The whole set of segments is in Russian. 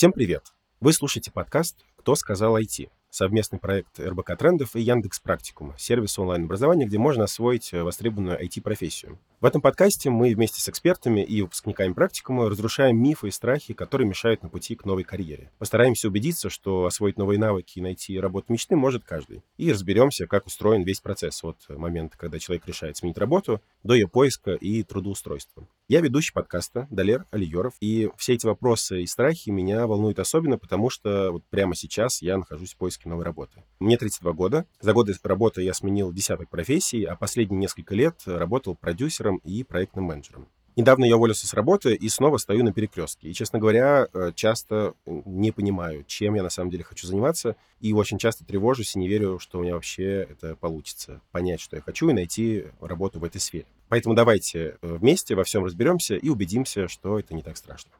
Всем привет! Вы слушаете подкаст «Кто сказал IT?» совместный проект РБК Трендов и Яндекс Практикума, сервис онлайн-образования, где можно освоить э, востребованную IT-профессию. В этом подкасте мы вместе с экспертами и выпускниками практикума разрушаем мифы и страхи, которые мешают на пути к новой карьере. Постараемся убедиться, что освоить новые навыки и найти работу мечты может каждый. И разберемся, как устроен весь процесс от момента, когда человек решает сменить работу, до ее поиска и трудоустройства. Я ведущий подкаста Далер Алиеров, и все эти вопросы и страхи меня волнуют особенно, потому что вот прямо сейчас я нахожусь в поиске новой работы. Мне 32 года. За годы работы я сменил десяток профессий, а последние несколько лет работал продюсером и проектным менеджером. Недавно я уволился с работы и снова стою на перекрестке. И, честно говоря, э, часто не понимаю, чем я на самом деле хочу заниматься. И очень часто тревожусь и не верю, что у меня вообще это получится. Понять, что я хочу, и найти работу в этой сфере. Поэтому давайте э, вместе во всем разберемся и убедимся, что это не так страшно.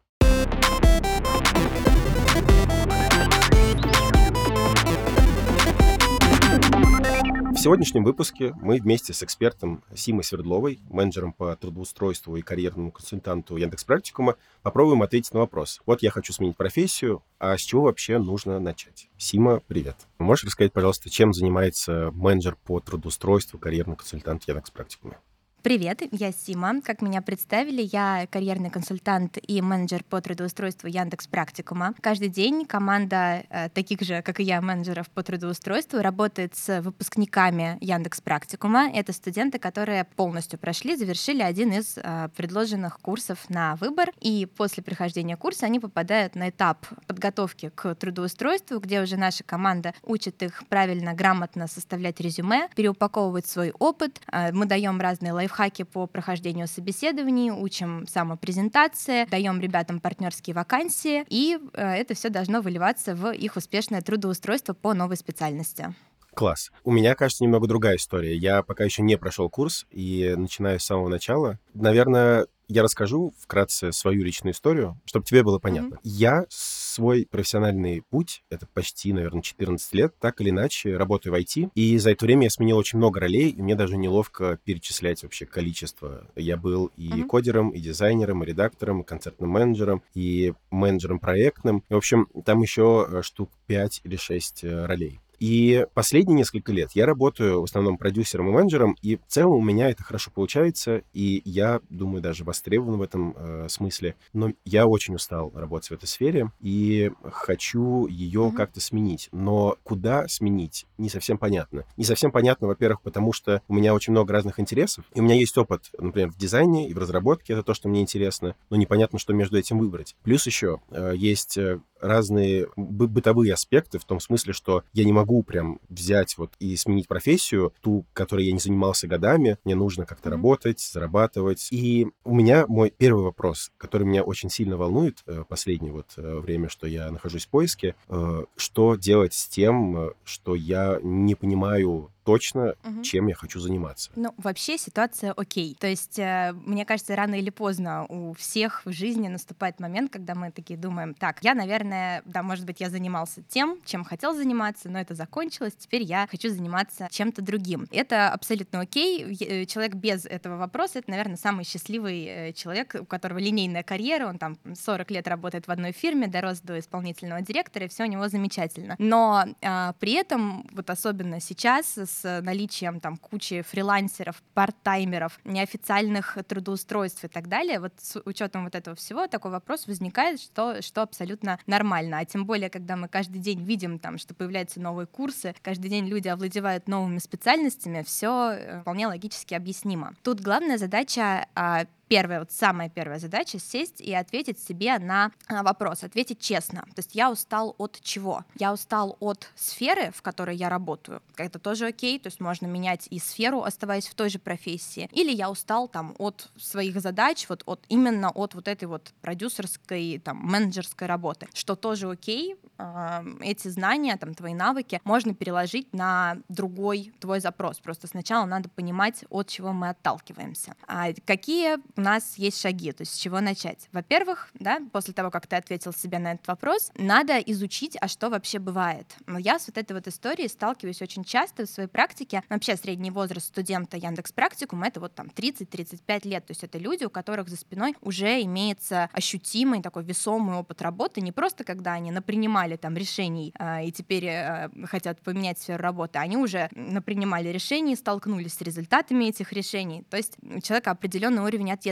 Сегодняшнем выпуске мы вместе с экспертом Симой Свердловой, менеджером по трудоустройству и карьерному консультанту Яндекс Практикума, попробуем ответить на вопрос. Вот я хочу сменить профессию, а с чего вообще нужно начать? Сима, привет. Можешь рассказать, пожалуйста, чем занимается менеджер по трудоустройству, карьерный консультант Яндекс Практикума? Привет, я Сима. Как меня представили, я карьерный консультант и менеджер по трудоустройству Яндекс Практикума. Каждый день команда э, таких же, как и я, менеджеров по трудоустройству работает с выпускниками Яндекс Практикума. Это студенты, которые полностью прошли, завершили один из э, предложенных курсов на выбор, и после прохождения курса они попадают на этап подготовки к трудоустройству, где уже наша команда учит их правильно, грамотно составлять резюме, переупаковывать свой опыт. Э, мы даем разные лайфхаки лайфхаки по прохождению собеседований, учим самопрезентации, даем ребятам партнерские вакансии, и э, это все должно выливаться в их успешное трудоустройство по новой специальности. Класс. У меня, кажется, немного другая история. Я пока еще не прошел курс и начинаю с самого начала. Наверное, я расскажу вкратце свою личную историю, чтобы тебе было понятно. Mm-hmm. Я свой профессиональный путь, это почти, наверное, 14 лет, так или иначе работаю в IT, и за это время я сменил очень много ролей, и мне даже неловко перечислять вообще количество. Я был и mm-hmm. кодером, и дизайнером, и редактором, и концертным менеджером, и менеджером проектным. в общем, там еще э, штук 5 или 6 э, ролей. И последние несколько лет я работаю в основном продюсером и менеджером, и в целом у меня это хорошо получается, и я думаю, даже востребован в этом э, смысле. Но я очень устал работать в этой сфере и хочу ее mm-hmm. как-то сменить. Но куда сменить, не совсем понятно. Не совсем понятно, во-первых, потому что у меня очень много разных интересов, и у меня есть опыт, например, в дизайне и в разработке, это то, что мне интересно, но непонятно, что между этим выбрать. Плюс еще э, есть разные бытовые аспекты в том смысле, что я не могу прям взять вот и сменить профессию, ту, которой я не занимался годами. Мне нужно как-то mm-hmm. работать, зарабатывать. И у меня мой первый вопрос, который меня очень сильно волнует э, последнее вот э, время, что я нахожусь в поиске, э, что делать с тем, что я не понимаю точно, угу. чем я хочу заниматься. Ну, вообще ситуация окей. То есть, э, мне кажется, рано или поздно у всех в жизни наступает момент, когда мы такие думаем, так, я, наверное, да, может быть, я занимался тем, чем хотел заниматься, но это закончилось, теперь я хочу заниматься чем-то другим. Это абсолютно окей. Э, человек без этого вопроса, это, наверное, самый счастливый э, человек, у которого линейная карьера, он там 40 лет работает в одной фирме, дорос до исполнительного директора, и все у него замечательно. Но а, при этом, вот особенно сейчас, с наличием там кучи фрилансеров, парт-таймеров, неофициальных трудоустройств и так далее, вот с учетом вот этого всего такой вопрос возникает, что, что абсолютно нормально. А тем более, когда мы каждый день видим там, что появляются новые курсы, каждый день люди овладевают новыми специальностями, все э, вполне логически объяснимо. Тут главная задача а, первая, вот самая первая задача — сесть и ответить себе на а, вопрос, ответить честно. То есть я устал от чего? Я устал от сферы, в которой я работаю. Это тоже окей, то есть можно менять и сферу, оставаясь в той же профессии. Или я устал там от своих задач, вот от именно от вот этой вот продюсерской, там, менеджерской работы, что тоже окей, э, эти знания, там, твои навыки можно переложить на другой твой запрос. Просто сначала надо понимать, от чего мы отталкиваемся. А какие у нас есть шаги, то есть с чего начать? Во-первых, да, после того, как ты ответил себе на этот вопрос, надо изучить, а что вообще бывает. Но я с вот этой вот историей сталкиваюсь очень часто в своей практике. Вообще средний возраст студента Яндекс Практикум это вот там 30-35 лет, то есть это люди, у которых за спиной уже имеется ощутимый такой весомый опыт работы, не просто когда они напринимали там решений э, и теперь э, хотят поменять сферу работы, они уже напринимали решений, столкнулись с результатами этих решений, то есть у человека определенный уровень ответственности.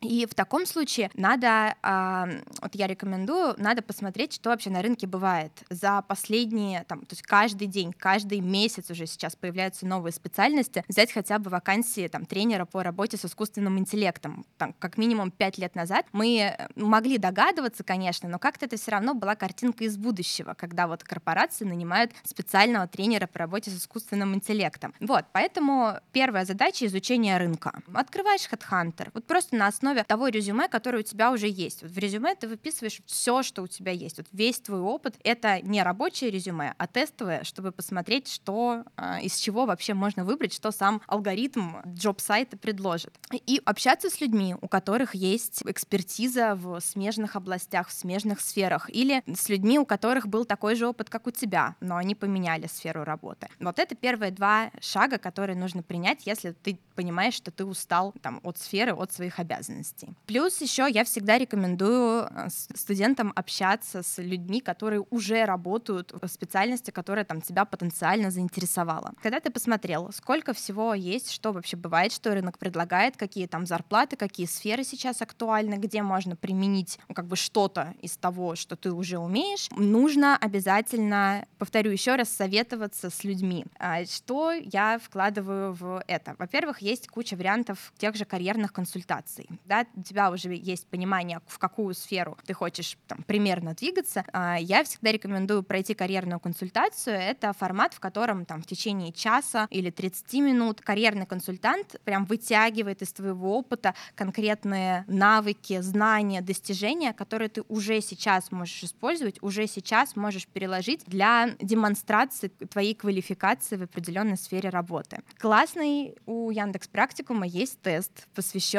И в таком случае надо, э, вот я рекомендую, надо посмотреть, что вообще на рынке бывает. За последние, там, то есть каждый день, каждый месяц уже сейчас появляются новые специальности, взять хотя бы вакансии там, тренера по работе с искусственным интеллектом. Там, как минимум пять лет назад мы э, могли догадываться, конечно, но как-то это все равно была картинка из будущего, когда вот корпорации нанимают специального тренера по работе с искусственным интеллектом. Вот, поэтому первая задача — изучение рынка. Открываешь HeadHunter, вот просто на основе того резюме, которое у тебя уже есть. Вот в резюме ты выписываешь все, что у тебя есть. Вот весь твой опыт — это не рабочее резюме, а тестовое, чтобы посмотреть, что э, из чего вообще можно выбрать, что сам алгоритм джоб-сайта предложит. И общаться с людьми, у которых есть экспертиза в смежных областях, в смежных сферах, или с людьми, у которых был такой же опыт, как у тебя, но они поменяли сферу работы. Вот это первые два шага, которые нужно принять, если ты понимаешь, что ты устал там, от сферы, от своих обязанностей. Плюс еще я всегда рекомендую э, студентам общаться с людьми, которые уже работают в специальности, которая там тебя потенциально заинтересовала. Когда ты посмотрел, сколько всего есть, что вообще бывает, что рынок предлагает, какие там зарплаты, какие сферы сейчас актуальны, где можно применить ну, как бы что-то из того, что ты уже умеешь, нужно обязательно, повторю еще раз, советоваться с людьми. А, что я вкладываю в это? Во-первых, есть куча вариантов тех же карьерных консультаций. Да? У тебя уже есть понимание, в какую сферу ты хочешь там, примерно двигаться. А, я всегда рекомендую пройти карьерную консультацию. Это формат, в котором там, в течение часа или 30 минут карьерный консультант прям вытягивает из твоего опыта конкретные навыки, знания, достижения, которые ты уже сейчас можешь использовать, уже сейчас можешь переложить для демонстрации твоей квалификации в определенной сфере работы. Классный у Яндекс Практикума есть тест, посвященный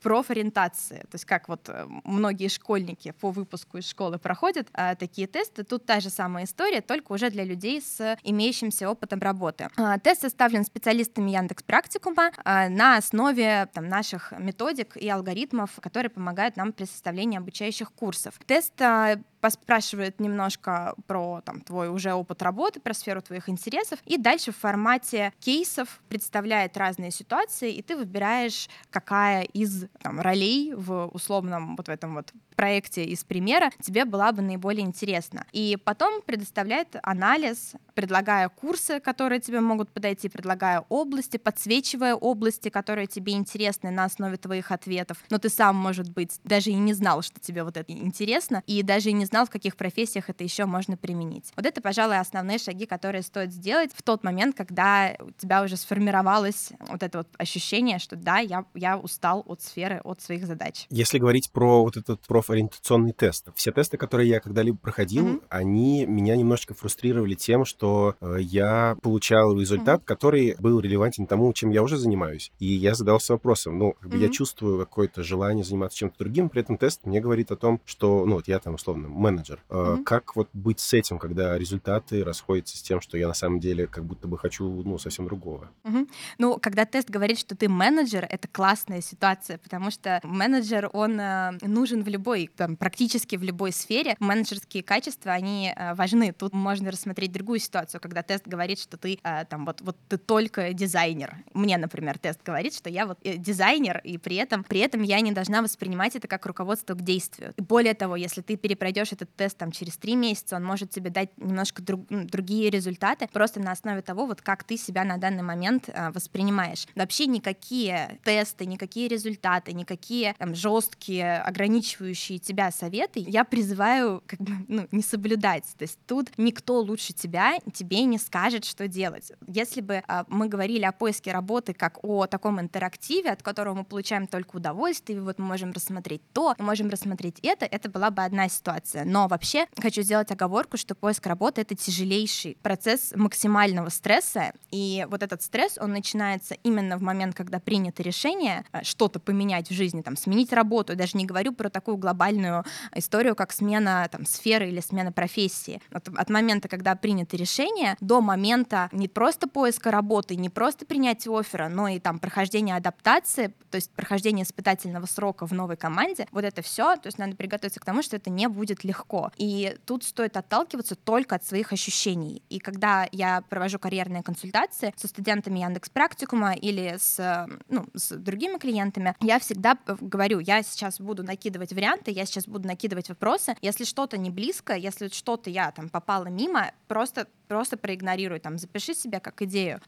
профориентации. То есть как вот э, многие школьники по выпуску из школы проходят а, такие тесты, тут та же самая история, только уже для людей с имеющимся опытом работы. А, тест составлен специалистами Яндекс Практикума а, на основе там, наших методик и алгоритмов, которые помогают нам при составлении обучающих курсов. Тест а, поспрашивает немножко про там, твой уже опыт работы, про сферу твоих интересов, и дальше в формате кейсов представляет разные ситуации, и ты выбираешь, какая из там, ролей в условном вот в этом вот проекте из примера тебе была бы наиболее интересна. И потом предоставляет анализ, предлагая курсы, которые тебе могут подойти, предлагая области, подсвечивая области, которые тебе интересны на основе твоих ответов. Но ты сам, может быть, даже и не знал, что тебе вот это интересно, и даже и не знал, в каких профессиях это еще можно применить. Вот это, пожалуй, основные шаги, которые стоит сделать в тот момент, когда у тебя уже сформировалось вот это вот ощущение, что да, я, я устал от сферы, от своих задач. Если говорить про вот этот профориентационный тест, все тесты, которые я когда-либо проходил, mm-hmm. они меня немножечко фрустрировали тем, что э, я получал результат, mm-hmm. который был релевантен тому, чем я уже занимаюсь. И я задался вопросом, ну, как бы mm-hmm. я чувствую какое-то желание заниматься чем-то другим, при этом тест мне говорит о том, что, ну, вот я там, условно, менеджер. Mm-hmm. Как вот быть с этим, когда результаты расходятся с тем, что я на самом деле как будто бы хочу, ну, совсем другого? Mm-hmm. Ну, когда тест говорит, что ты менеджер, это классная ситуация, потому что менеджер, он э, нужен в любой, там, практически в любой сфере. Менеджерские качества, они э, важны. Тут можно рассмотреть другую ситуацию, когда тест говорит, что ты э, там вот, вот ты только дизайнер. Мне, например, тест говорит, что я вот дизайнер, и при этом, при этом я не должна воспринимать это как руководство к действию. Более того, если ты перепройдешь этот тест там через три месяца, он может тебе дать немножко друг, другие результаты, просто на основе того, вот как ты себя на данный момент воспринимаешь. Вообще никакие тесты, никакие результаты, никакие там жесткие, ограничивающие тебя советы я призываю как бы ну, не соблюдать. То есть тут никто лучше тебя тебе не скажет, что делать. Если бы а, мы говорили о поиске работы как о таком интерактиве, от которого мы получаем только удовольствие, вот мы можем рассмотреть то, мы можем рассмотреть это, это была бы одна ситуация. Но вообще хочу сделать оговорку, что поиск работы — это тяжелейший процесс максимального стресса, и вот этот стресс, он начинается именно в момент, когда принято решение а, что-то поменять в жизни, там, сменить работу. Я даже не говорю про такую глобальную историю, как смена там, сферы или смена профессии. От, от момента, когда принято решение, до момента не просто поиска работы, не просто принятия оффера, но и там прохождения адаптации, то есть прохождение испытательного срока в новой команде, вот это все, то есть надо приготовиться к тому, что это не будет легко. И тут стоит отталкиваться только от своих ощущений. И когда я провожу карьерные консультации со студентами Яндекс Практикума или с, ну, с другими клиентами, я всегда говорю, я сейчас буду накидывать варианты, я сейчас буду накидывать вопросы. Если что-то не близко, если что-то я там попала мимо, просто просто проигнорируй, там, запиши себе как идею.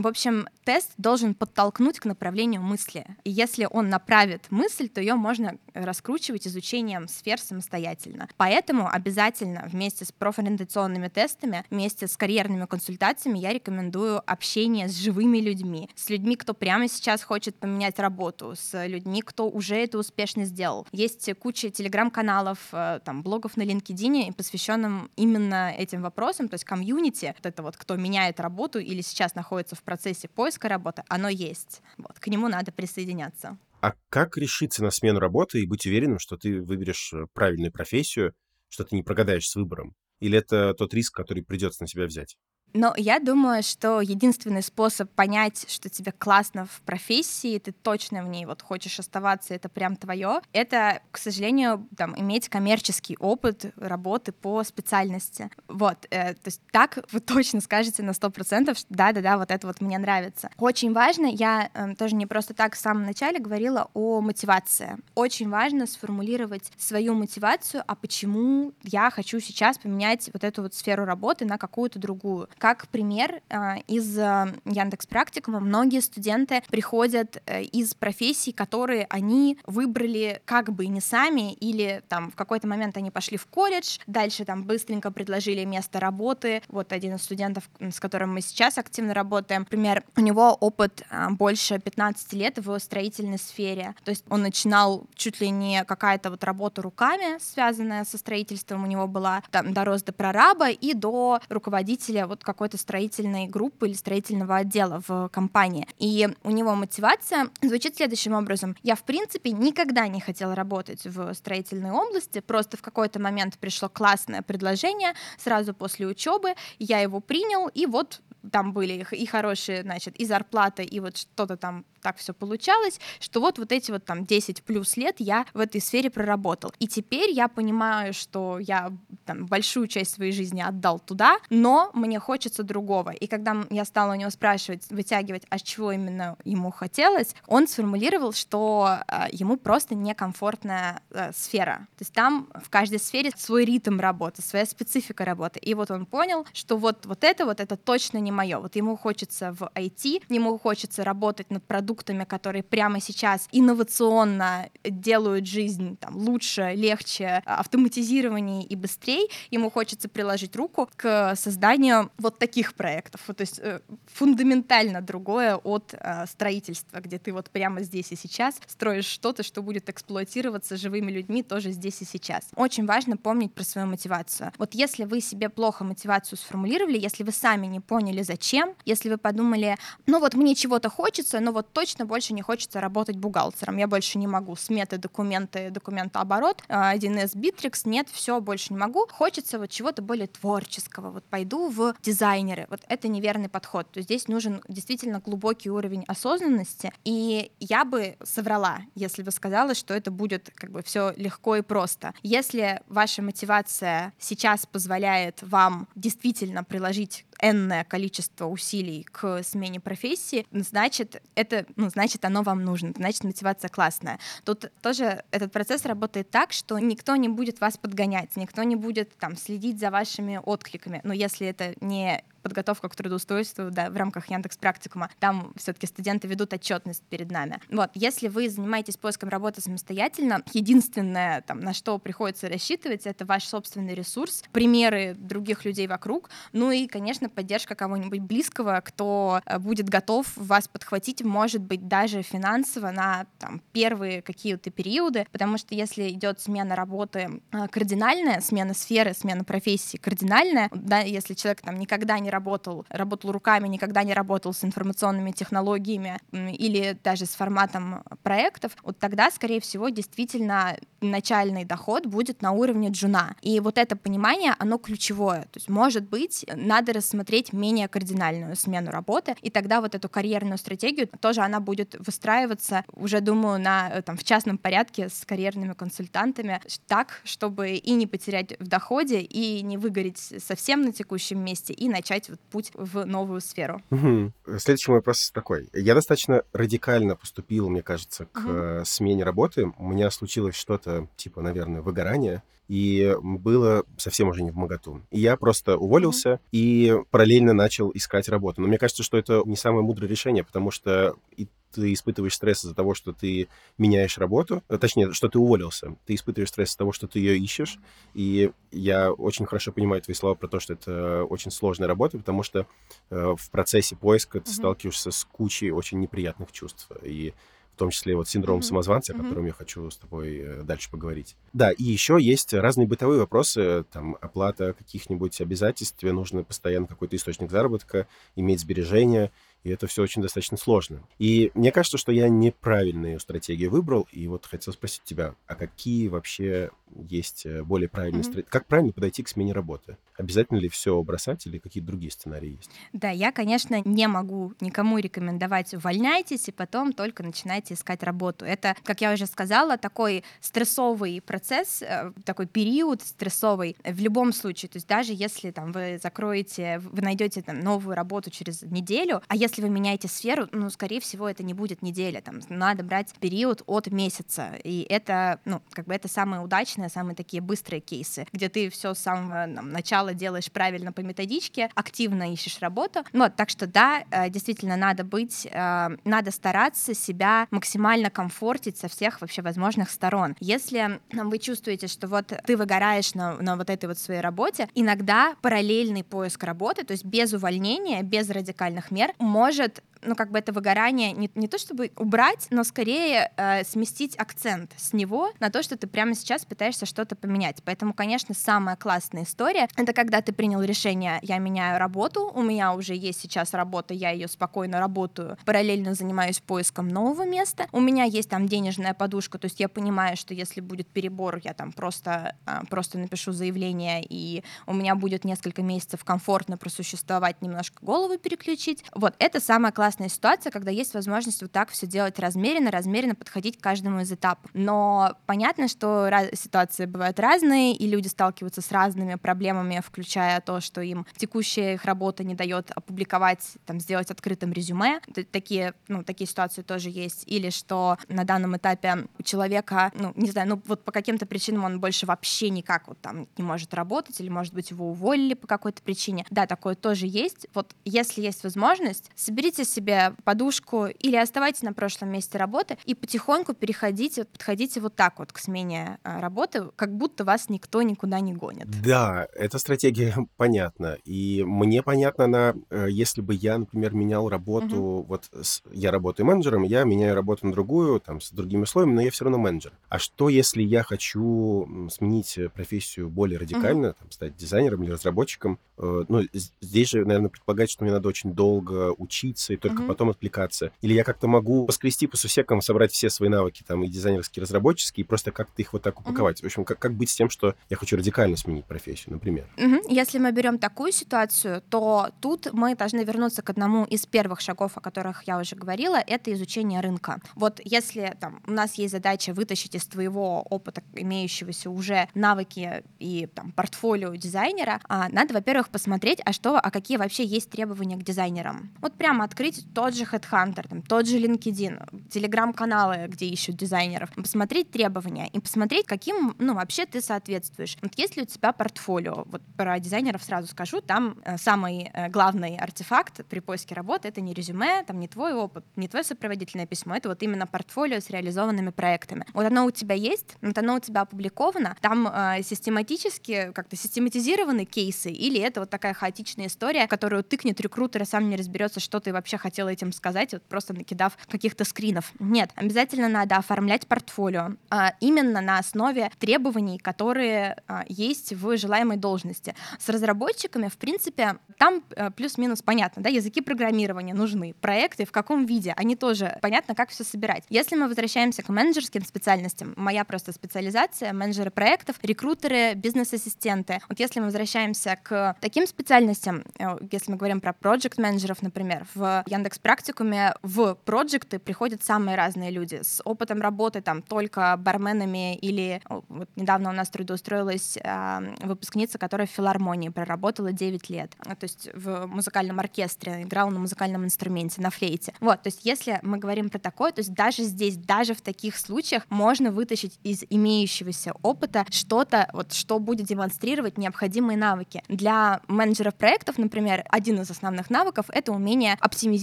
В общем, тест должен подтолкнуть к направлению мысли. И если он направит мысль, то ее можно раскручивать изучением сфер самостоятельно. Поэтому обязательно вместе с профориентационными тестами, вместе с карьерными консультациями я рекомендую общение с живыми людьми, с людьми, кто прямо сейчас хочет поменять работу, с людьми, кто уже это успешно сделал. Есть куча телеграм-каналов, э, там, блогов на LinkedIn, посвященным именно этим вопросам, то есть комьюнити, вот это вот, кто меняет работу или сейчас находится в процессе поиска работы, оно есть. Вот, к нему надо присоединяться. А как решиться на смену работы и быть уверенным, что ты выберешь э, правильную профессию, что ты не прогадаешь с выбором? Или это тот риск, который придется на себя взять? Но я думаю, что единственный способ понять, что тебе классно в профессии, ты точно в ней вот хочешь оставаться, это прям твое, это, к сожалению, там, иметь коммерческий опыт работы по специальности. Вот, э, то есть так вы точно скажете на сто процентов, что да-да-да, вот это вот мне нравится. Очень важно, я э, тоже не просто так в самом начале говорила о мотивации. Очень важно сформулировать свою мотивацию, а почему я хочу сейчас поменять вот эту вот сферу работы на какую-то другую как пример, а, из а, Яндекс Практикума многие студенты приходят э, из профессий, которые они выбрали как бы не сами, или там в какой-то момент они пошли в колледж, дальше там быстренько предложили место работы. Вот один из студентов, с которым мы сейчас активно работаем, например, у него опыт больше 15 лет в строительной сфере. То есть он начинал чуть ли не какая-то вот работа руками, связанная со строительством, у него была там дорос до прораба и до руководителя вот какой-то строительной группы или строительного отдела в компании. И у него мотивация звучит следующим образом. Я, в принципе, никогда не хотела работать в строительной области, просто в какой-то момент пришло классное предложение сразу после учебы, я его принял, и вот там были и хорошие, значит, и зарплата, и вот что-то там так все получалось, что вот вот эти вот там 10 плюс лет я в этой сфере проработал. И теперь я понимаю, что я там большую часть своей жизни отдал туда, но мне хочется другого. И когда я стала у него спрашивать, вытягивать, а чего именно ему хотелось, он сформулировал, что э, ему просто некомфортная э, сфера. То есть там в каждой сфере свой ритм работы, своя специфика работы. И вот он понял, что вот, вот это вот это точно не мое. Вот ему хочется в IT, ему хочется работать над продуктами, которые прямо сейчас инновационно делают жизнь там, лучше, легче, автоматизированнее и быстрее. Ему хочется приложить руку к созданию вот таких проектов. Вот, то есть э, фундаментально другое от э, строительства, где ты вот прямо здесь и сейчас строишь что-то, что будет эксплуатироваться живыми людьми тоже здесь и сейчас. Очень важно помнить про свою мотивацию. Вот если вы себе плохо мотивацию сформулировали, если вы сами не поняли, поняли, зачем. Если вы подумали, ну вот мне чего-то хочется, но вот точно больше не хочется работать бухгалтером, я больше не могу, сметы, документы, документооборот, 1С, Bittrex, нет, все, больше не могу. Хочется вот чего-то более творческого, вот пойду в дизайнеры. Вот это неверный подход. То есть здесь нужен действительно глубокий уровень осознанности, и я бы соврала, если бы сказала, что это будет как бы все легко и просто. Если ваша мотивация сейчас позволяет вам действительно приложить энное количество усилий к смене профессии, значит, это, ну, значит, оно вам нужно, значит, мотивация классная. Тут тоже этот процесс работает так, что никто не будет вас подгонять, никто не будет там следить за вашими откликами. Но если это не подготовка к трудоустройству да, в рамках Яндекс Практикума. Там все-таки студенты ведут отчетность перед нами. Вот, если вы занимаетесь поиском работы самостоятельно, единственное, там, на что приходится рассчитывать, это ваш собственный ресурс, примеры других людей вокруг, ну и, конечно, поддержка кого-нибудь близкого, кто э, будет готов вас подхватить, может быть, даже финансово на там, первые какие-то периоды, потому что если идет смена работы э, кардинальная, смена сферы, смена профессии кардинальная, да, если человек там никогда не работал, работал руками, никогда не работал с информационными технологиями или даже с форматом проектов, вот тогда, скорее всего, действительно начальный доход будет на уровне джуна. И вот это понимание, оно ключевое. То есть, может быть, надо рассмотреть менее кардинальную смену работы, и тогда вот эту карьерную стратегию тоже она будет выстраиваться, уже думаю, на, э, там, в частном порядке с карьерными консультантами, так, чтобы и не потерять в доходе, и не выгореть совсем на текущем месте, и начать вот путь в новую сферу. Угу. Следующий мой вопрос такой. Я достаточно радикально поступил, мне кажется, к угу. смене работы. У меня случилось что-то типа, наверное, выгорания, и было совсем уже не в моготу. И я просто уволился mm-hmm. и параллельно начал искать работу. Но мне кажется, что это не самое мудрое решение, потому что и ты испытываешь стресс из-за того, что ты меняешь работу, э, точнее, что ты уволился. Ты испытываешь стресс из-за того, что ты ее ищешь. И я очень хорошо понимаю твои слова про то, что это очень сложная работа, потому что э, в процессе поиска mm-hmm. ты сталкиваешься с кучей очень неприятных чувств. И том числе вот синдром mm-hmm. самозванца, mm-hmm. о котором я хочу с тобой э, дальше поговорить. Да, и еще есть разные бытовые вопросы, там, оплата каких-нибудь обязательств, тебе нужно постоянно какой-то источник заработка, иметь сбережения, и это все очень достаточно сложно. И мне кажется, что я неправильную стратегию выбрал, и вот хотел спросить тебя, а какие вообще есть э, более правильные mm-hmm. стратегии? Как правильно подойти к смене работы? Обязательно ли все бросать или какие-то другие сценарии есть? Да, я, конечно, не могу никому рекомендовать увольняйтесь и потом только начинайте искать работу. Это, как я уже сказала, такой стрессовый процесс, э, такой период стрессовый в любом случае. То есть даже если там вы закроете, вы найдете там новую работу через неделю, а если если вы меняете сферу, ну, скорее всего, это не будет неделя, там, надо брать период от месяца, и это, ну, как бы это самые удачные, самые такие быстрые кейсы, где ты все с самого там, начала делаешь правильно по методичке, активно ищешь работу, вот, так что, да, э, действительно, надо быть, э, надо стараться себя максимально комфортить со всех вообще возможных сторон. Если вы чувствуете, что вот ты выгораешь на, на вот этой вот своей работе, иногда параллельный поиск работы, то есть без увольнения, без радикальных мер, может ну, как бы это выгорание не, не то чтобы убрать, но скорее э, сместить акцент с него на то, что ты прямо сейчас пытаешься что-то поменять. Поэтому, конечно, самая классная история — это когда ты принял решение, я меняю работу, у меня уже есть сейчас работа, я ее спокойно работаю, параллельно занимаюсь поиском нового места, у меня есть там денежная подушка, то есть я понимаю, что если будет перебор, я там просто, э, просто напишу заявление, и у меня будет несколько месяцев комфортно просуществовать, немножко голову переключить. Вот, это самая классная классная ситуация, когда есть возможность вот так все делать размеренно, размеренно подходить к каждому из этапов. Но понятно, что ситуации бывают разные, и люди сталкиваются с разными проблемами, включая то, что им текущая их работа не дает опубликовать, там, сделать открытым резюме. Такие, ну, такие ситуации тоже есть. Или что на данном этапе у человека, ну, не знаю, ну, вот по каким-то причинам он больше вообще никак вот там не может работать, или, может быть, его уволили по какой-то причине. Да, такое тоже есть. Вот если есть возможность, соберите себе себе подушку или оставайтесь на прошлом месте работы и потихоньку переходите, подходите вот так вот к смене а, работы, как будто вас никто никуда не гонит. Да, эта стратегия понятна. И мне понятно она, э, если бы я, например, менял работу, угу. вот с, я работаю менеджером, я меняю работу на другую, там, с другими условиями, но я все равно менеджер. А что, если я хочу сменить профессию более радикально, угу. там, стать дизайнером или разработчиком? Э, ну, здесь же, наверное, предполагать, что мне надо очень долго учиться и только только mm-hmm. потом отвлекаться. Или я как-то могу поскрести по сусекам, собрать все свои навыки, там, и дизайнерские, и разработческие, и просто как-то их вот так упаковать. Mm-hmm. В общем, как, как быть с тем, что я хочу радикально сменить профессию, например? Mm-hmm. Если мы берем такую ситуацию, то тут мы должны вернуться к одному из первых шагов, о которых я уже говорила, это изучение рынка. Вот если там, у нас есть задача вытащить из твоего опыта, имеющегося уже навыки и там, портфолио дизайнера, а, надо, во-первых, посмотреть, а что, а какие вообще есть требования к дизайнерам. Вот прямо открыть открыть тот же Headhunter, там, тот же LinkedIn, телеграм-каналы, где ищут дизайнеров, посмотреть требования и посмотреть, каким, ну, вообще ты соответствуешь. Вот есть ли у тебя портфолио? Вот про дизайнеров сразу скажу, там э, самый э, главный артефакт при поиске работы — это не резюме, там не твой опыт, не твое сопроводительное письмо, это вот именно портфолио с реализованными проектами. Вот оно у тебя есть, вот оно у тебя опубликовано, там э, систематически, как-то систематизированы кейсы, или это вот такая хаотичная история, которую тыкнет рекрутер и сам не разберется, что ты вообще хотел этим сказать, вот просто накидав каких-то скринов. Нет, обязательно надо оформлять портфолио а, именно на основе требований, которые а, есть в желаемой должности. С разработчиками, в принципе, там а, плюс-минус понятно, да, языки программирования нужны, проекты в каком виде, они тоже понятно, как все собирать. Если мы возвращаемся к менеджерским специальностям, моя просто специализация, менеджеры проектов, рекрутеры, бизнес-ассистенты. Вот если мы возвращаемся к таким специальностям, э, если мы говорим про проект-менеджеров, например, в Яндекс Практикуме в проекты приходят самые разные люди с опытом работы там только барменами или вот недавно у нас трудоустроилась э, выпускница, которая в филармонии проработала 9 лет, то есть в музыкальном оркестре играла на музыкальном инструменте, на флейте. Вот, то есть если мы говорим про такое, то есть даже здесь, даже в таких случаях можно вытащить из имеющегося опыта что-то, вот, что будет демонстрировать необходимые навыки. Для менеджеров проектов, например, один из основных навыков — это умение оптимизировать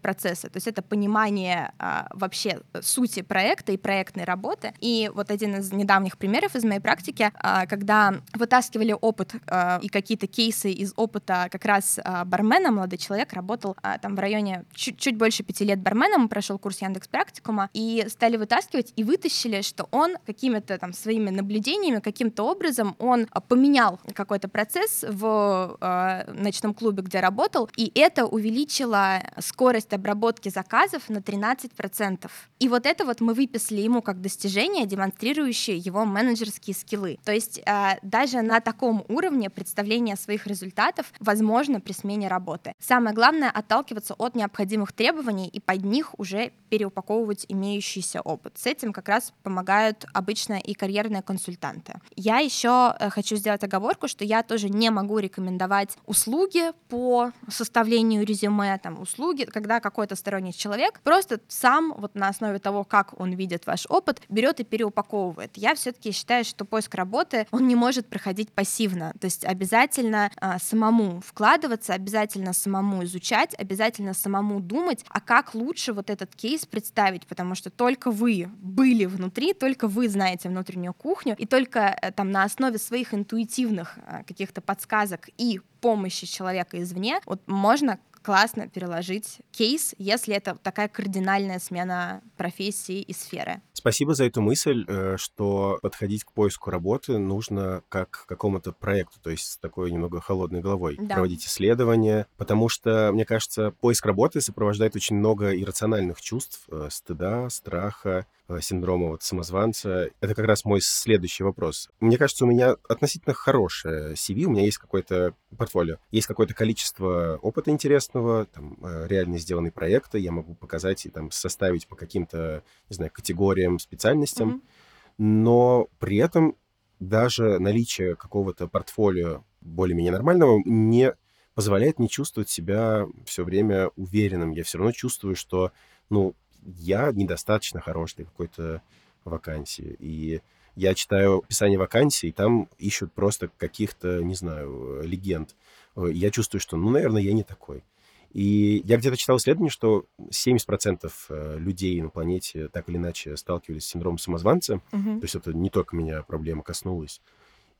процессы, то есть это понимание а, вообще сути проекта и проектной работы. И вот один из недавних примеров из моей практики, а, когда вытаскивали опыт а, и какие-то кейсы из опыта как раз а, бармена, молодой человек работал а, там в районе чуть, чуть больше пяти лет барменом, прошел курс Яндекс Практикума, и стали вытаскивать и вытащили, что он какими-то там своими наблюдениями, каким-то образом он поменял какой-то процесс в э, ночном клубе, где работал, и это увеличило скорость обработки заказов на 13%. И вот это вот мы выписали ему как достижение, демонстрирующее его менеджерские скиллы. То есть э, даже на таком уровне представление своих результатов возможно при смене работы. Самое главное — отталкиваться от необходимых требований и под них уже переупаковывать имеющийся опыт. С этим как раз помогают обычно и карьерные консультанты. Я еще э, хочу сделать оговорку, что я тоже не могу рекомендовать услуги по составлению резюме, там, услуги, когда какой-то сторонний человек просто сам вот на основе того, как он видит ваш опыт, берет и переупаковывает. Я все-таки считаю, что поиск работы, он не может проходить пассивно, то есть обязательно а, самому вкладываться, обязательно самому изучать, обязательно самому думать, а как лучше вот этот кейс представить, потому что только вы были внутри, только вы знаете внутреннюю кухню, и только э, там на основе своих интуитивных э, каких-то подсказок и помощи человека извне, вот можно классно переложить кейс, если это такая кардинальная смена профессии и сферы. Спасибо за эту мысль, э, что подходить к поиску работы нужно как к какому-то проекту, то есть с такой немного холодной головой. Да. Проводить исследования, потому что, мне кажется, поиск работы сопровождает очень много иррациональных чувств, э, стыда, страха, синдрома вот самозванца. Это как раз мой следующий вопрос. Мне кажется, у меня относительно хорошее CV, у меня есть какое-то портфолио, есть какое-то количество опыта интересного, там, реально сделанные проекты, я могу показать и там составить по каким-то, не знаю, категориям специальностям, mm-hmm. но при этом даже наличие какого-то портфолио более-менее нормального не позволяет не чувствовать себя все время уверенным. Я все равно чувствую, что, ну, я недостаточно хорош для какой-то вакансии. И я читаю описание вакансий, и там ищут просто каких-то, не знаю, легенд. Я чувствую, что, ну, наверное, я не такой. И я где-то читал исследование, что 70% э, людей на планете так или иначе сталкивались с синдромом самозванца. Угу. То есть это не только меня проблема коснулась.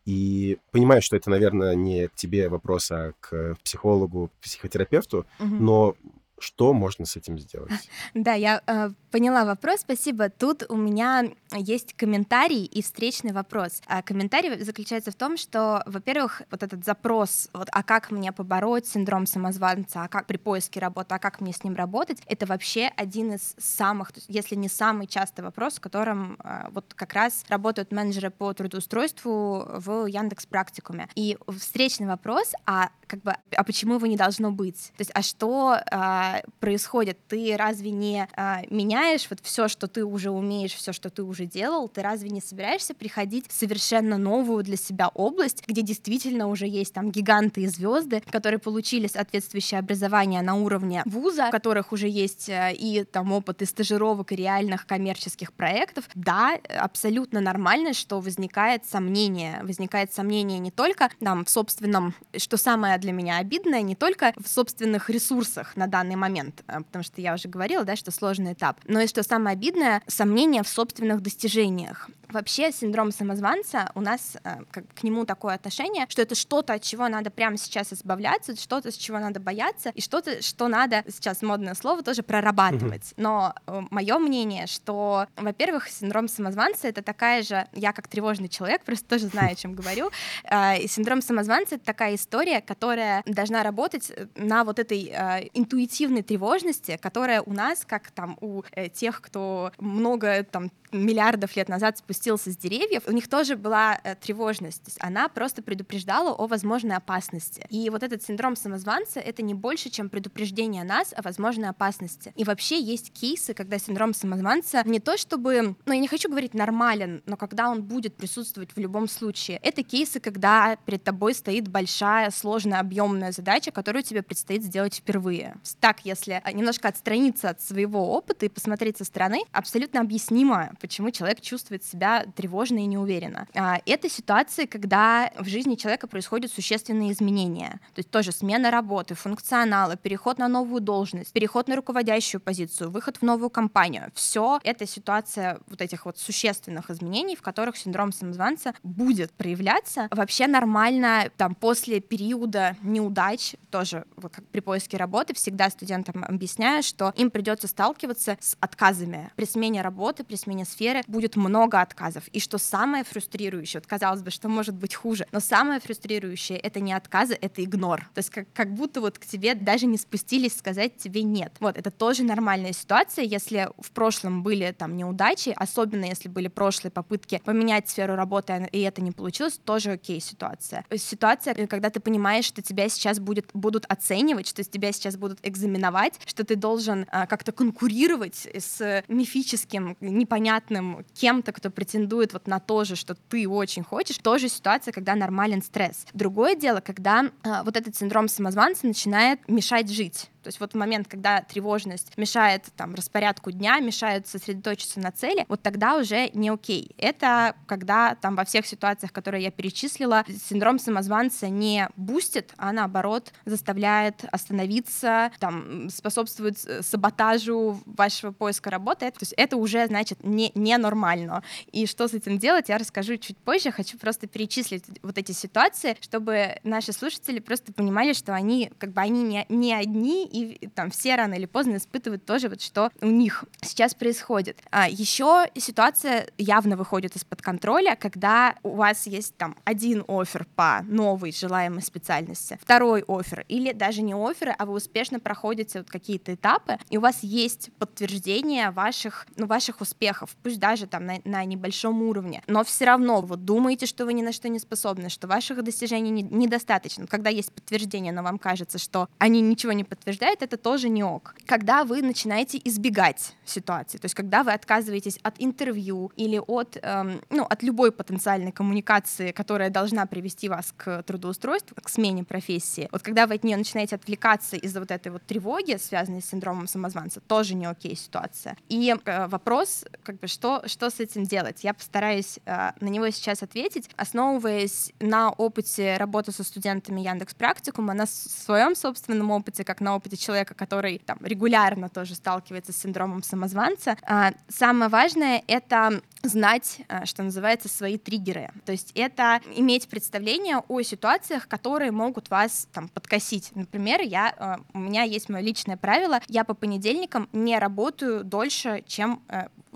И понимаю, что это, наверное, не к тебе вопрос, а к психологу, психотерапевту, угу. но что можно с этим сделать? Да, я э, поняла вопрос, спасибо. Тут у меня есть комментарий и встречный вопрос. А комментарий заключается в том, что, во-первых, вот этот запрос, вот, а как мне побороть синдром самозванца, а как при поиске работы, а как мне с ним работать, это вообще один из самых, если не самый частый вопрос, с которым э, вот как раз работают менеджеры по трудоустройству в Яндекс Практикуме. И встречный вопрос, а как бы, а почему его не должно быть? То есть, а что э, э, происходит? Ты разве не э, меняешь вот все, что ты уже умеешь, все, что ты уже делал? Ты разве не собираешься приходить в совершенно новую для себя область, где действительно уже есть там гиганты и звезды, которые получили соответствующее образование на уровне вуза, у которых уже есть э, и там опыт и стажировок, и реальных коммерческих проектов? Да, абсолютно нормально, что возникает сомнение. Возникает сомнение не только там в собственном, что самое для меня обидное, не только в собственных ресурсах на данный момент, э, потому что я уже говорила, да, что сложный этап, но и что самое обидное, сомнение в собственных достижениях. Вообще синдром самозванца у нас э, как, к нему такое отношение, что это что-то, от чего надо прямо сейчас избавляться, что-то, с чего надо бояться, и что-то, что надо, сейчас модное слово, тоже прорабатывать. Но э, мое мнение, что, во-первых, синдром самозванца — это такая же, я как тревожный человек, просто тоже знаю, о чем говорю, э, синдром самозванца — это такая история, которая должна работать на вот этой э, интуитивной тревожности, которая у нас, как там у э, тех, кто много там миллиардов лет назад спустился с деревьев, у них тоже была э, тревожность. То есть она просто предупреждала о возможной опасности. И вот этот синдром самозванца — это не больше, чем предупреждение нас о возможной опасности. И вообще есть кейсы, когда синдром самозванца не то чтобы, ну я не хочу говорить нормален, но когда он будет присутствовать в любом случае. Это кейсы, когда перед тобой стоит большая, сложная, объемная задача, которую тебе предстоит сделать впервые. Так, если э, немножко отстраниться от своего опыта и посмотреть со стороны, абсолютно объяснимо, почему человек чувствует себя тревожно и неуверенно. А, это ситуации, когда в жизни человека происходят существенные изменения. То есть тоже смена работы, функционала, переход на новую должность, переход на руководящую позицию, выход в новую компанию. Все это ситуация вот этих вот существенных изменений, в которых синдром самозванца будет проявляться. Вообще нормально там после периода неудач, тоже вот как при поиске работы, всегда студентам объясняю, что им придется сталкиваться с отказами при смене работы, при смене сферы будет много отказов. И что самое фрустрирующее, вот казалось бы, что может быть хуже, но самое фрустрирующее — это не отказы, это игнор. То есть как, как будто вот к тебе даже не спустились сказать тебе нет. Вот, это тоже нормальная ситуация, если в прошлом были там неудачи, особенно если были прошлые попытки поменять сферу работы, и это не получилось, тоже окей ситуация. Ситуация, когда ты понимаешь, что тебя сейчас будет, будут оценивать, что тебя сейчас будут экзаменовать, что ты должен а, как-то конкурировать с мифическим, непонятным непонятным кем-то, кто претендует вот на то же, что ты очень хочешь, тоже ситуация, когда нормален стресс. Другое дело, когда э, вот этот синдром самозванца начинает мешать жить. То есть вот в момент, когда тревожность мешает там распорядку дня, мешает сосредоточиться на цели, вот тогда уже не окей. Это когда там во всех ситуациях, которые я перечислила, синдром самозванца не бустит, а наоборот заставляет остановиться, там способствует саботажу вашего поиска работы. То есть это уже значит не ненормально. И что с этим делать, я расскажу чуть позже. Хочу просто перечислить вот эти ситуации, чтобы наши слушатели просто понимали, что они как бы они не, не одни и там все рано или поздно испытывают тоже вот что у них сейчас происходит. А еще ситуация явно выходит из-под контроля, когда у вас есть там один офер по новой желаемой специальности, второй офер или даже не оферы, а вы успешно проходите вот какие-то этапы, и у вас есть подтверждение ваших, ну, ваших успехов, пусть даже там на, на небольшом уровне, но все равно вот думаете, что вы ни на что не способны, что ваших достижений не, недостаточно. Когда есть подтверждение, но вам кажется, что они ничего не подтверждают, подтверждает, это тоже не ок. Когда вы начинаете избегать ситуации, то есть когда вы отказываетесь от интервью или от, эм, ну, от любой потенциальной коммуникации, которая должна привести вас к трудоустройству, к смене профессии, вот когда вы от нее начинаете отвлекаться из-за вот этой вот тревоги, связанной с синдромом самозванца, тоже не окей ситуация. И э, вопрос, как бы, что, что с этим делать? Я постараюсь э, на него сейчас ответить, основываясь на опыте работы со студентами Яндекс Практикума, на своем собственном опыте, как на опыте опыте человека, который там, регулярно тоже сталкивается с синдромом самозванца, а, самое важное — это знать, а, что называется, свои триггеры. То есть это иметь представление о ситуациях, которые могут вас там подкосить. Например, я, а, у меня есть мое личное правило, я по понедельникам не работаю дольше, чем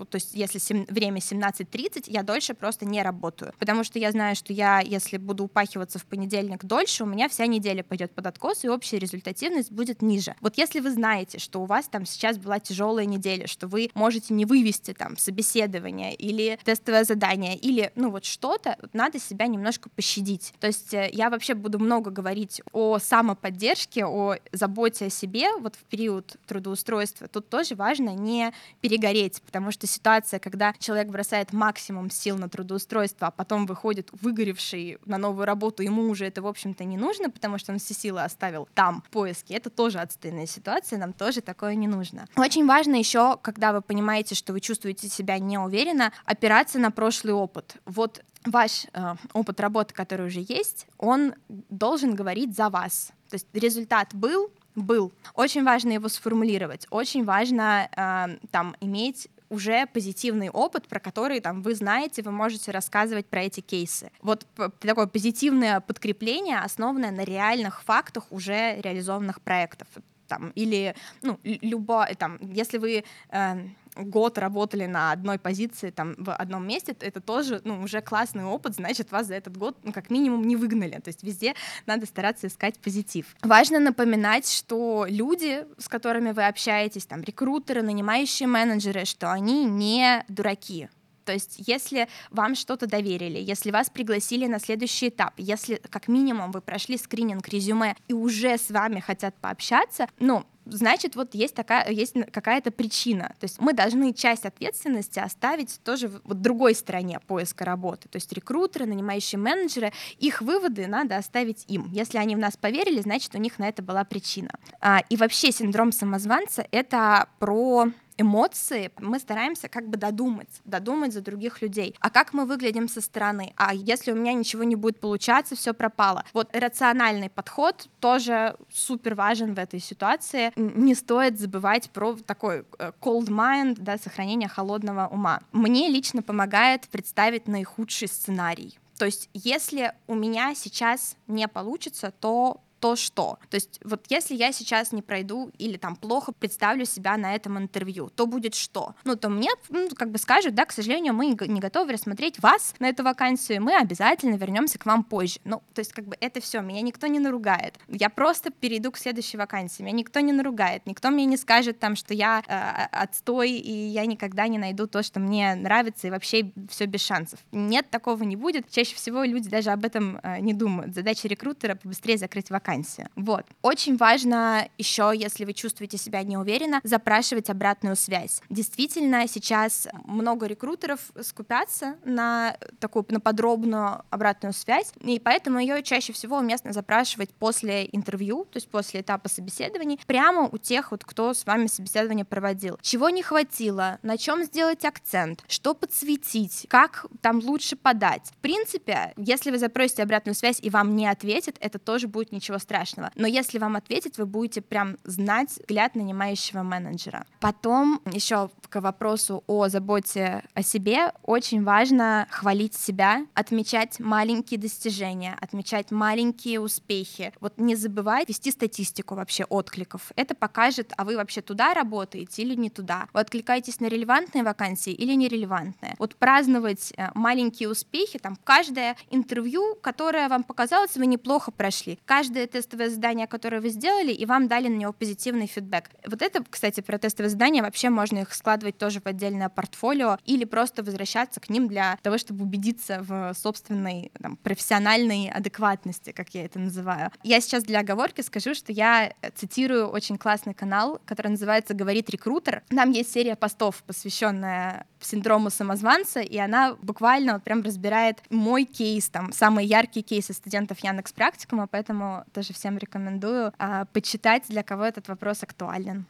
то есть если сем- время 17.30, я дольше просто не работаю, потому что я знаю, что я, если буду упахиваться в понедельник дольше, у меня вся неделя пойдет под откос, и общая результативность будет ниже. Вот если вы знаете, что у вас там сейчас была тяжелая неделя, что вы можете не вывести там собеседование или тестовое задание, или ну вот что-то, надо себя немножко пощадить. То есть э, я вообще буду много говорить о самоподдержке, о заботе о себе вот в период трудоустройства. Тут тоже важно не перегореть, потому что ситуация, когда человек бросает максимум сил на трудоустройство, а потом выходит выгоревший на новую работу, ему уже это, в общем-то, не нужно, потому что он все силы оставил там, в поиске. Это тоже отстойная ситуация, нам тоже такое не нужно. Очень важно еще, когда вы понимаете, что вы чувствуете себя неуверенно, опираться на прошлый опыт. Вот ваш э, опыт работы, который уже есть, он должен говорить за вас. То есть результат был, был. Очень важно его сформулировать, очень важно э, там иметь уже позитивный опыт, про который там вы знаете, вы можете рассказывать про эти кейсы. Вот такое позитивное подкрепление, основанное на реальных фактах уже реализованных проектов там, или, ну, любо, там, если вы э, год работали на одной позиции, там, в одном месте, это тоже, ну, уже классный опыт, значит, вас за этот год, ну, как минимум, не выгнали, то есть везде надо стараться искать позитив. Важно напоминать, что люди, с которыми вы общаетесь, там, рекрутеры, нанимающие менеджеры, что они не дураки, то есть, если вам что-то доверили, если вас пригласили на следующий этап, если как минимум вы прошли скрининг резюме и уже с вами хотят пообщаться, ну, значит, вот есть такая, есть какая-то причина. То есть мы должны часть ответственности оставить тоже вот другой стороне поиска работы. То есть рекрутеры, нанимающие менеджеры, их выводы надо оставить им. Если они в нас поверили, значит, у них на это была причина. А, и вообще синдром самозванца — это про эмоции мы стараемся как бы додумать, додумать за других людей. А как мы выглядим со стороны? А если у меня ничего не будет получаться, все пропало. Вот рациональный подход тоже супер важен в этой ситуации. Не стоит забывать про такой э, cold mind, да, сохранение холодного ума. Мне лично помогает представить наихудший сценарий. То есть, если у меня сейчас не получится, то то что. То есть вот если я сейчас не пройду или там плохо представлю себя на этом интервью, то будет что? Ну, то мне ну, как бы скажут, да, к сожалению, мы не готовы рассмотреть вас на эту вакансию, мы обязательно вернемся к вам позже. Ну, то есть как бы это все, меня никто не наругает. Я просто перейду к следующей вакансии, меня никто не наругает, никто мне не скажет там, что я э, отстой и я никогда не найду то, что мне нравится и вообще все без шансов. Нет, такого не будет. Чаще всего люди даже об этом э, не думают. Задача рекрутера побыстрее закрыть вакансию вакансия. Вот. Очень важно еще, если вы чувствуете себя неуверенно, запрашивать обратную связь. Действительно, сейчас много рекрутеров скупятся на такую на подробную обратную связь, и поэтому ее чаще всего уместно запрашивать после интервью, то есть после этапа собеседований, прямо у тех, вот, кто с вами собеседование проводил. Чего не хватило, на чем сделать акцент, что подсветить, как там лучше подать. В принципе, если вы запросите обратную связь и вам не ответят, это тоже будет ничего страшного. Но если вам ответить, вы будете прям знать взгляд нанимающего менеджера. Потом еще к вопросу о заботе о себе очень важно хвалить себя, отмечать маленькие достижения, отмечать маленькие успехи. Вот не забывать вести статистику вообще откликов. Это покажет, а вы вообще туда работаете или не туда. Вы откликаетесь на релевантные вакансии или нерелевантные. Вот праздновать э, маленькие успехи, там каждое интервью, которое вам показалось, вы неплохо прошли. Каждое тестовое задание, которое вы сделали, и вам дали на него позитивный фидбэк. Вот это, кстати, про тестовые задания, вообще можно их складывать тоже в отдельное портфолио или просто возвращаться к ним для того, чтобы убедиться в собственной там, профессиональной адекватности, как я это называю. Я сейчас для оговорки скажу, что я цитирую очень классный канал, который называется «Говорит рекрутер». Там есть серия постов, посвященная синдрому самозванца, и она буквально вот прям разбирает мой кейс, там, самые яркие кейсы студентов Яндекс Практикума, поэтому тоже всем рекомендую а, почитать, для кого этот вопрос актуален.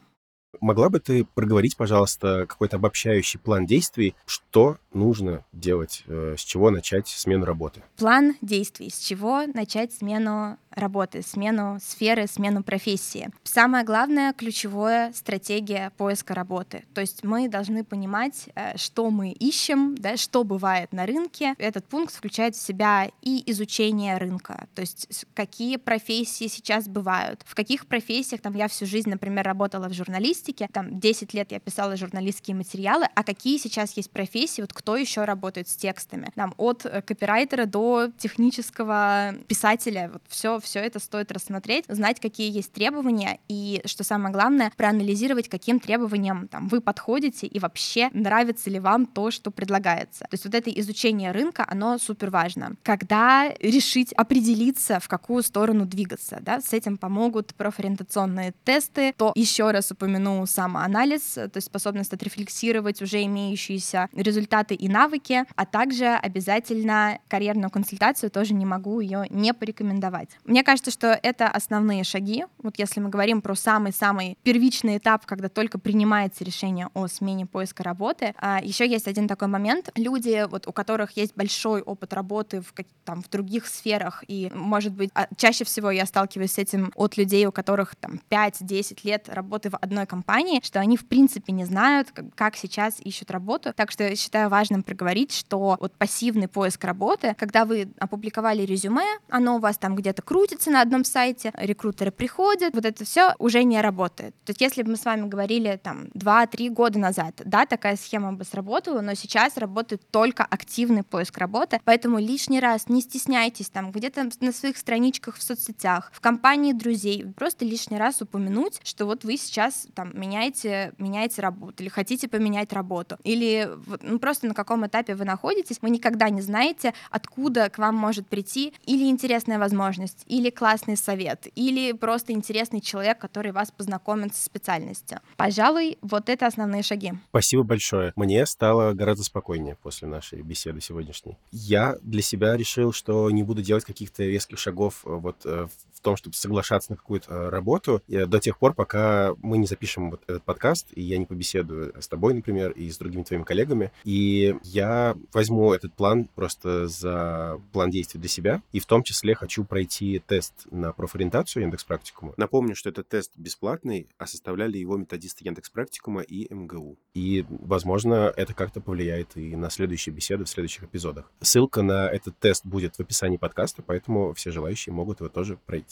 Могла бы ты проговорить, пожалуйста, какой-то обобщающий план действий, что нужно делать, э, с чего начать смену работы? План действий, с чего начать смену работы, смену сферы, смену профессии. Самое главное, ключевое — стратегия поиска работы. То есть мы должны понимать, э, что мы ищем, да, что бывает на рынке. Этот пункт включает в себя и изучение рынка, то есть какие профессии сейчас бывают, в каких профессиях, там я всю жизнь, например, работала в журналистике, там 10 лет я писала журналистские материалы, а какие сейчас есть профессии, вот кто еще работает с текстами, там от э, копирайтера до технического писателя, вот все, все это стоит рассмотреть, знать, какие есть требования и, что самое главное, проанализировать, каким требованиям там вы подходите и вообще нравится ли вам то, что предлагается. То есть вот это изучение рынка, оно супер важно. Когда решить определиться, в какую сторону двигаться, да, с этим помогут профориентационные тесты, то еще раз упомяну самоанализ, то есть способность отрефлексировать уже имеющиеся результаты и навыки, а также обязательно карьерную консультацию тоже не могу ее не порекомендовать. Мне кажется, что это основные шаги. Вот если мы говорим про самый-самый первичный этап, когда только принимается решение о смене поиска работы, а еще есть один такой момент. Люди, вот у которых есть большой опыт работы в, там, в других сферах, и, может быть, а, чаще всего я сталкиваюсь с этим от людей, у которых там 5-10 лет работы в одной компании, что они, в принципе, не знают, как сейчас ищут работу. Так что считаю важным проговорить, что вот пассивный поиск работы, когда вы опубликовали резюме, оно у вас там где-то крутится на одном сайте, рекрутеры приходят, вот это все уже не работает. То есть если бы мы с вами говорили там 2-3 года назад, да, такая схема бы сработала, но сейчас работает только активный поиск работы, поэтому лишний раз не стесняйтесь там где-то на своих страничках в соцсетях, в компании друзей, просто лишний раз упомянуть, что вот вы сейчас там меняете, меняете работу или хотите поменять работу, или ну, просто на каком этапе вы находитесь, вы никогда не знаете, откуда к вам может прийти или интересная возможность, или классный совет, или просто интересный человек, который вас познакомит с специальностью. Пожалуй, вот это основные шаги. Спасибо большое. Мне стало гораздо спокойнее после нашей беседы сегодняшней. Я для себя решил, что не буду делать каких-то резких шагов э, вот э, в том, чтобы соглашаться на какую-то э, работу до тех пор, пока мы не запишем вот этот подкаст, и я не побеседую с тобой, например, и с другими твоими коллегами. И я возьму этот план просто за план действий для себя, и в том числе хочу пройти тест на профориентацию Яндекс Практикума. Напомню, что этот тест бесплатный, а составляли его методисты Яндекс Практикума и МГУ. И, возможно, это как-то повлияет и на следующие беседы в следующих эпизодах. Ссылка на этот тест будет в описании подкаста, поэтому все желающие могут его тоже пройти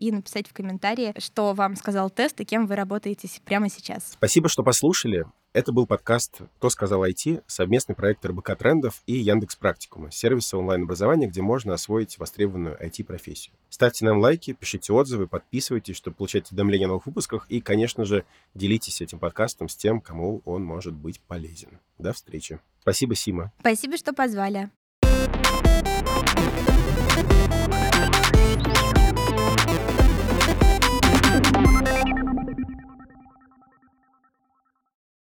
и написать в комментарии, что вам сказал тест и кем вы работаете прямо сейчас. Спасибо, что послушали. Это был подкаст «Кто сказал IT», совместный проект РБК Трендов и Яндекс Практикума, сервиса онлайн-образования, где можно освоить востребованную IT-профессию. Ставьте нам лайки, пишите отзывы, подписывайтесь, чтобы получать уведомления о новых выпусках и, конечно же, делитесь этим подкастом с тем, кому он может быть полезен. До встречи. Спасибо, Сима. Спасибо, что позвали.